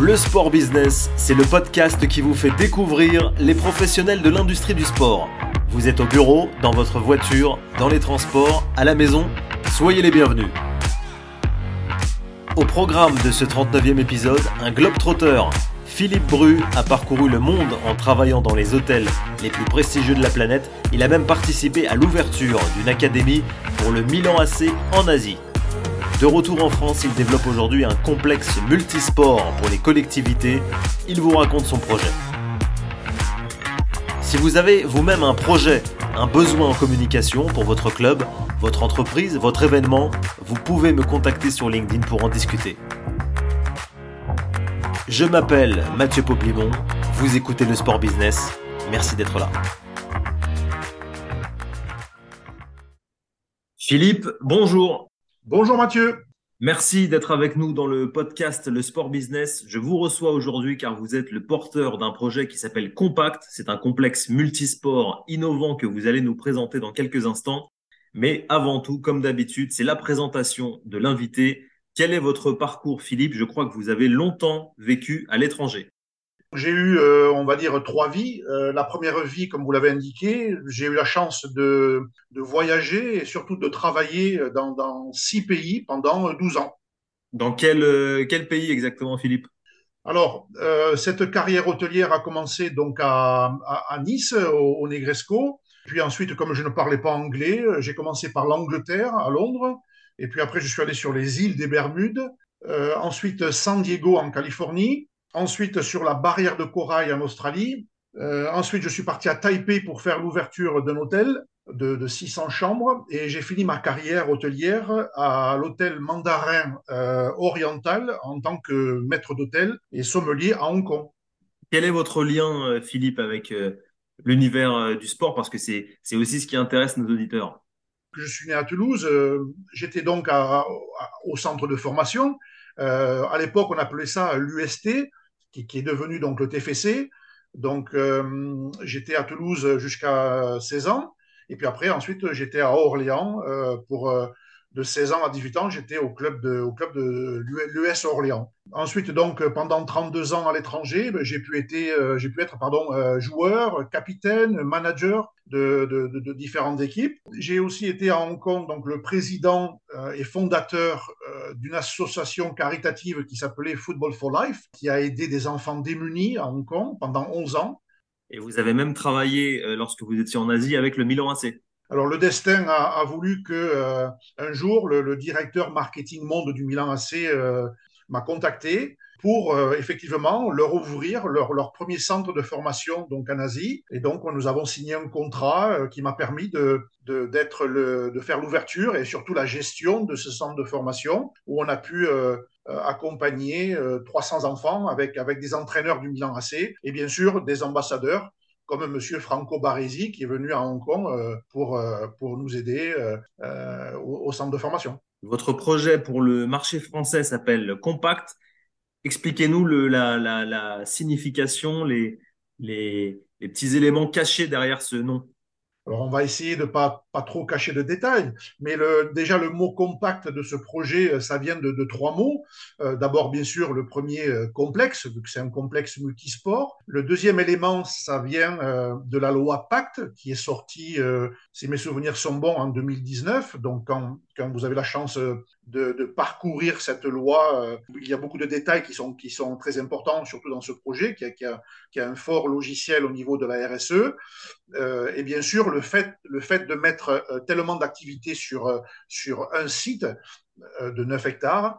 Le Sport Business, c'est le podcast qui vous fait découvrir les professionnels de l'industrie du sport. Vous êtes au bureau, dans votre voiture, dans les transports, à la maison, soyez les bienvenus. Au programme de ce 39e épisode, un globe-trotteur. Philippe Bru a parcouru le monde en travaillant dans les hôtels les plus prestigieux de la planète. Il a même participé à l'ouverture d'une académie pour le Milan AC en Asie. De retour en France, il développe aujourd'hui un complexe multisport pour les collectivités. Il vous raconte son projet. Si vous avez vous-même un projet, un besoin en communication pour votre club, votre entreprise, votre événement, vous pouvez me contacter sur LinkedIn pour en discuter. Je m'appelle Mathieu Poplimon, vous écoutez le Sport Business, merci d'être là. Philippe, bonjour. Bonjour Mathieu. Merci d'être avec nous dans le podcast Le Sport Business. Je vous reçois aujourd'hui car vous êtes le porteur d'un projet qui s'appelle Compact. C'est un complexe multisport innovant que vous allez nous présenter dans quelques instants. Mais avant tout, comme d'habitude, c'est la présentation de l'invité. Quel est votre parcours, Philippe? Je crois que vous avez longtemps vécu à l'étranger. J'ai eu, euh, on va dire, trois vies. Euh, la première vie, comme vous l'avez indiqué, j'ai eu la chance de, de, voyager et surtout de travailler dans, dans six pays pendant 12 ans. Dans quel, euh, quel pays exactement, Philippe? Alors, cette carrière hôtelière a commencé donc à, à, Nice, au, au, Negresco. Puis ensuite, comme je ne parlais pas anglais, j'ai commencé par l'Angleterre, à Londres. Et puis après, je suis allé sur les îles des Bermudes. ensuite, San Diego, en Californie ensuite sur la barrière de corail en Australie. Euh, ensuite, je suis parti à Taipei pour faire l'ouverture d'un hôtel de, 600 chambres et j'ai fini ma carrière hôtelière à l'hôtel Mandarin euh, Oriental en tant que maître d'hôtel et sommelier à Hong Kong. Quel est votre lien, euh, Philippe, avec l'univers du sport? Parce que c'est aussi ce qui intéresse nos auditeurs. Je suis né à Toulouse, j'étais donc au centre de formation. à l'époque, on appelait ça l'UST, qui, est devenu donc le TFC. Donc, euh, j'étais à Toulouse jusqu'à 16 ans. Et puis après, ensuite, j'étais à Orléans euh, pour euh, de 16 ans à 18 ans, j'étais au club de, au club de l'US Orléans. Ensuite, donc, pendant 32 ans à l'étranger, ben, j'ai pu, euh, pu être pardon, euh, joueur, capitaine, manager de, de, différentes équipes. J'ai aussi été à Hong Kong, donc le président euh, et fondateur d'une association caritative qui s'appelait Football for Life, qui a aidé des enfants démunis à Hong Kong pendant 11 ans. Et vous avez même travaillé lorsque vous étiez en Asie avec le Milan AC. Alors le destin a, voulu que euh, un jour le, directeur marketing monde du Milan AC euh, m'a contacté pour euh, effectivement leur ouvrir leur, premier centre de formation donc en Asie. Et donc nous avons signé un contrat qui m'a permis de d'être le de faire l'ouverture et surtout la gestion de ce centre de formation où on a pu accompagner 300 enfants avec avec des entraîneurs du Milan AC et bien sûr des ambassadeurs comme Monsieur Franco Baresi qui est venu à Hong Kong euh, pour, euh, pour nous aider euh, au, centre de formation. Votre projet pour le marché français s'appelle Compact. Expliquez-nous la, signification, les, les petits éléments cachés derrière ce nom. Alors, on va essayer de pas, pas trop cacher de détails, mais le, déjà, le mot compact de ce projet, euh, ça vient de, trois mots. Euh, D'abord, bien sûr, le premier euh, complexe, vu que c'est un complexe multisport. Le deuxième élément, ça vient de la loi Pacte, qui est sortie, si mes souvenirs sont bons, en 2019. Donc, quand, quand vous avez la chance de, parcourir cette loi, il y a beaucoup de détails qui sont, qui sont très importants, surtout dans ce projet, qui a, qui a, qui a un fort logiciel au niveau de la RSE. et bien sûr, le le fait, de mettre euh, tellement d'activités sur, euh, un site euh, de 9 hectares,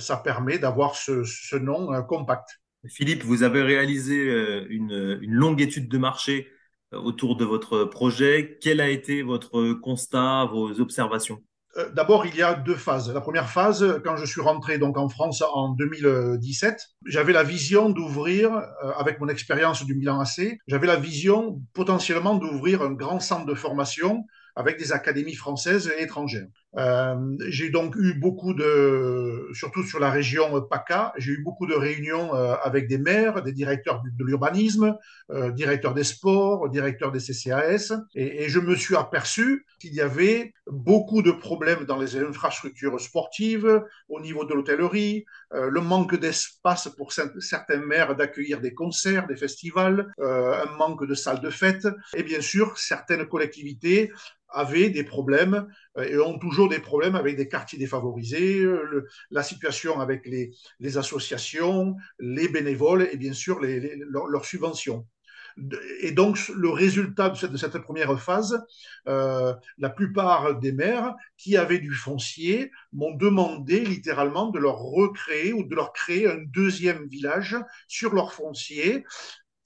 ça permet d'avoir ce, nom compact. Philippe, vous avez réalisé une, longue étude de marché autour de votre projet. Quel a été votre constat, vos observations? D'abord, il y a deux phases. La première phase, quand je suis rentré donc en France en 2017, j'avais la vision d'ouvrir, euh, avec mon expérience du Milan AC, j'avais la vision potentiellement d'ouvrir un grand centre de formation avec des académies françaises et étrangères. Euh, j'ai donc eu beaucoup de, surtout sur la région PACA, j'ai eu beaucoup de réunions euh, avec des maires, des directeurs de l'urbanisme, euh, directeurs des sports, directeurs des CCAS, et, je me suis aperçu qu'il y avait beaucoup de problèmes dans les infrastructures sportives, au niveau de l'hôtellerie, le manque d'espace pour certains maires d'accueillir des concerts, des festivals, un manque de salles de fête, et bien sûr certaines collectivités avaient des problèmes et ont toujours des problèmes avec des quartiers défavorisés, euh, la situation avec les, associations, les bénévoles et bien sûr leurs, subventions. Et donc, le résultat de cette, de cette première phase, euh, la plupart des maires qui avaient du foncier m'ont demandé littéralement de leur recréer ou de leur créer un deuxième village sur leur foncier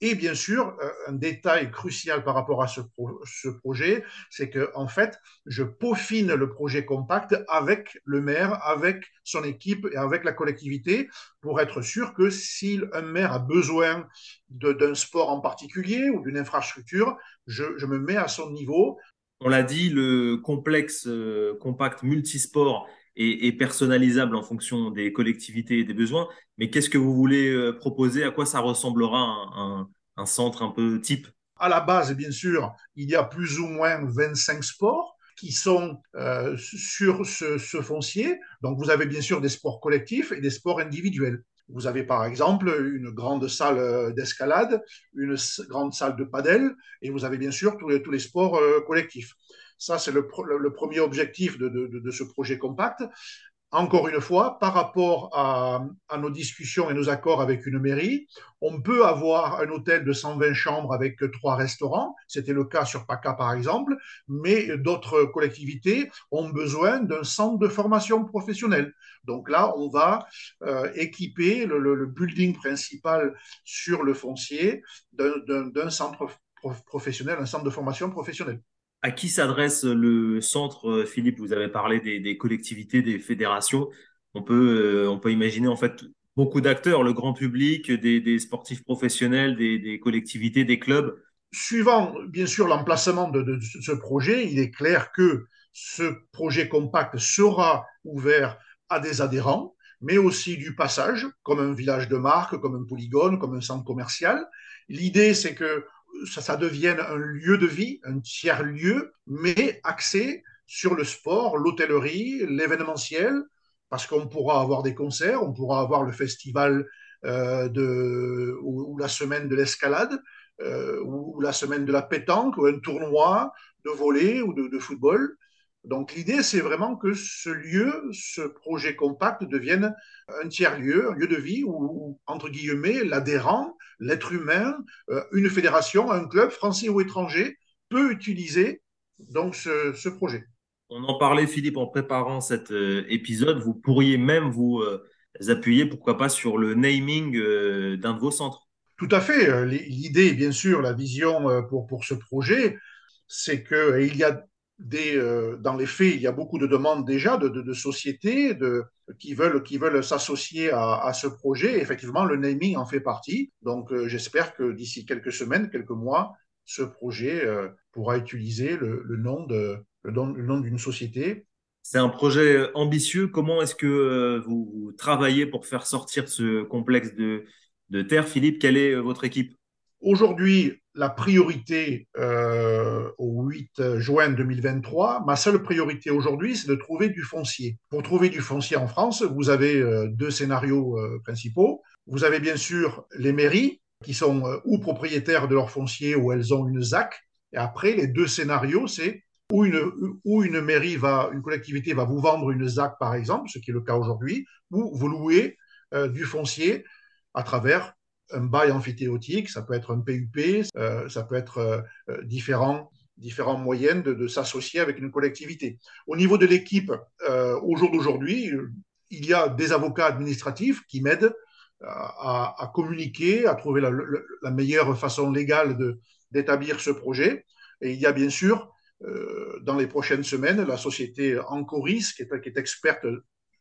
et bien sûr, euh, un détail crucial par rapport à ce, pro ce projet, c'est que en fait, je peaufine le projet compact avec le maire, avec son équipe et avec la collectivité pour être sûr que si un maire a besoin d'un sport en particulier ou d'une infrastructure, je, je, me mets à son niveau. On l'a dit, le complexe euh, compact multisport est, personnalisable en fonction des collectivités et des besoins. Mais qu'est-ce que vous voulez euh, proposer? À quoi ça ressemblera un, centre un peu type? À la base, bien sûr, il y a plus ou moins 25 sports qui sont euh, sur ce, foncier. Donc, vous avez bien sûr des sports collectifs et des sports individuels. Vous avez par exemple une grande salle d'escalade, une grande salle de padel, et vous avez bien sûr tous les, sports euh, collectifs. Ça, c'est le, premier objectif de, ce projet compact encore une fois, par rapport à, nos discussions et nos accords avec une mairie, on peut avoir un hôtel de 120 chambres avec trois restaurants. C'était le cas sur PACA, par exemple, mais d'autres collectivités ont besoin d'un centre de formation professionnelle. Donc là, on va euh, équiper le, le, building principal sur le foncier d'un centre professionnel, un centre de formation professionnelle à qui s'adresse le centre, euh, Philippe? Vous avez parlé des, collectivités, des fédérations. On peut, euh, on peut imaginer en fait beaucoup d'acteurs, le grand public, des, sportifs professionnels, des, des, collectivités, des clubs. Suivant bien sûr l'emplacement de, de, ce projet, il est clair que ce projet compact sera ouvert à des adhérents, mais aussi du passage, comme un village de marque, comme un polygone, comme un centre commercial. L'idée, c'est que ça, devienne un lieu de vie, un tiers-lieu, mais axé sur le sport, l'hôtellerie, l'événementiel, parce qu'on pourra avoir des concerts, on pourra avoir le festival euh, de, ou, la semaine de l'escalade, euh, ou, la semaine de la pétanque, ou un tournoi de volley ou de, football. Donc l'idée, c'est vraiment que ce lieu, ce projet compact devienne un tiers-lieu, un lieu de vie où, entre guillemets, l'adhérent, l'être humain, euh, une fédération, un club français ou étranger peut utiliser donc ce, ce, projet. On en parlait, Philippe, en préparant cet euh, épisode. Vous pourriez même vous euh, appuyer, pourquoi pas, sur le naming d'un de vos centres. Tout à fait. L'idée, bien sûr, la vision pour, pour ce projet, c'est qu'il y a des, euh, dans les faits, il y a beaucoup de demandes déjà de, sociétés de, qui veulent, qui veulent s'associer à, ce projet. effectivement, le naming en fait partie. Donc, euh, j'espère que d'ici quelques semaines, quelques mois, ce projet euh, pourra utiliser le, nom d'une société. C'est un projet ambitieux. Comment est-ce que vous, vous, travaillez pour faire sortir ce complexe de, de terre, Philippe Quelle est votre équipe? Aujourd'hui, la priorité euh, au 8 juin 2023, ma seule priorité aujourd'hui, c'est de trouver du foncier. Pour trouver du foncier en France, vous avez euh, deux scénarios euh, principaux. Vous avez bien sûr les mairies qui sont ou propriétaires de leur foncier ou elles ont une ZAC. Et après, les deux scénarios, c'est où une, où une mairie va, une collectivité va vous vendre une ZAC par exemple, ce qui est le cas aujourd'hui, ou vous louez du foncier à travers un bail amphithéotique, ça peut être un PUP, euh, ça peut être euh, différents, différents moyens de, s'associer avec une collectivité. Au niveau de l'équipe, euh, au jour d'aujourd'hui, il y a des avocats administratifs qui m'aident à, communiquer, à trouver la, meilleure façon légale d'établir ce projet. Et il y a bien sûr, euh, dans les prochaines semaines, la société Ancoris, qui est, qui est experte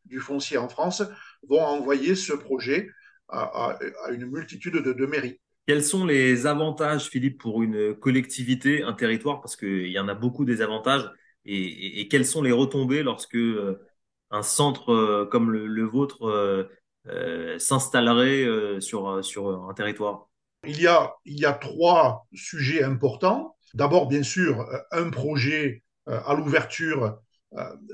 du foncier en France, vont envoyer ce projet à, à, une multitude de, de, mairies. Quels sont les avantages, Philippe, pour une collectivité, un territoire, parce qu'il y en a beaucoup des avantages, et, quelles sont les retombées lorsque un centre comme le, vôtre s'installerait sur, sur un territoire? Il y, a, il y a trois sujets importants. D'abord, bien sûr, un projet à l'ouverture,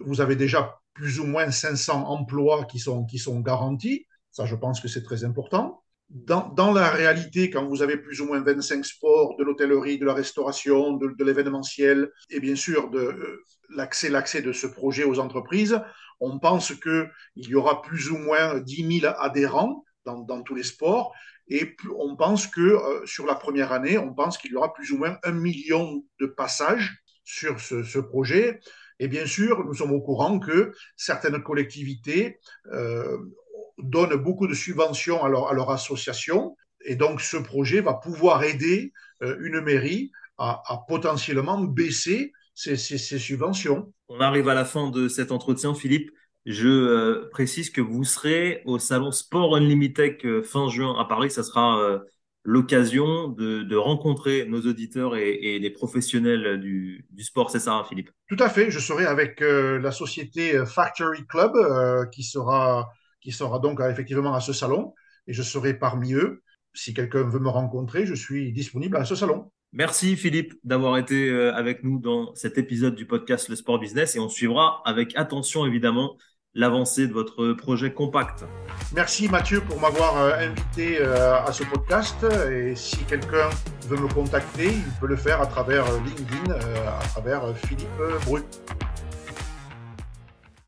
vous avez déjà plus ou moins 500 emplois qui sont, qui sont garantis. Ça, je pense que c'est très important. Dans, dans, la réalité, quand vous avez plus ou moins 25 sports, de l'hôtellerie, de la restauration, de, l'événementiel, et bien sûr de euh, l'accès, de ce projet aux entreprises, on pense qu'il y aura plus ou moins 10 000 adhérents dans, dans tous les sports. Et on pense que euh, sur la première année, on pense qu'il y aura plus ou moins un million de passages sur ce, ce projet. Et bien sûr, nous sommes au courant que certaines collectivités euh, donnent beaucoup de subventions à leur, à leur, association. Et donc, ce projet va pouvoir aider euh, une mairie à, à, potentiellement baisser ses, ses, ses, subventions. On arrive à la fin de cet entretien, Philippe. Je euh, précise que vous serez au salon Sport Unlimited euh, fin juin à Paris. Ça sera l'occasion de, de, rencontrer nos auditeurs et, et les professionnels du, du sport. C'est ça, hein, Philippe? Tout à fait. Je serai avec euh, la société Factory Club euh, qui, sera, qui sera donc effectivement à ce salon et je serai parmi eux. Si quelqu'un veut me rencontrer, je suis disponible à ce salon. Merci Philippe d'avoir été avec nous dans cet épisode du podcast Le Sport Business et on suivra avec attention évidemment l'avancée de votre projet compact. Merci Mathieu pour m'avoir euh, invité euh, à ce podcast. Et si quelqu'un veut me contacter, il peut le faire à travers LinkedIn, euh, à travers Philippe Brut.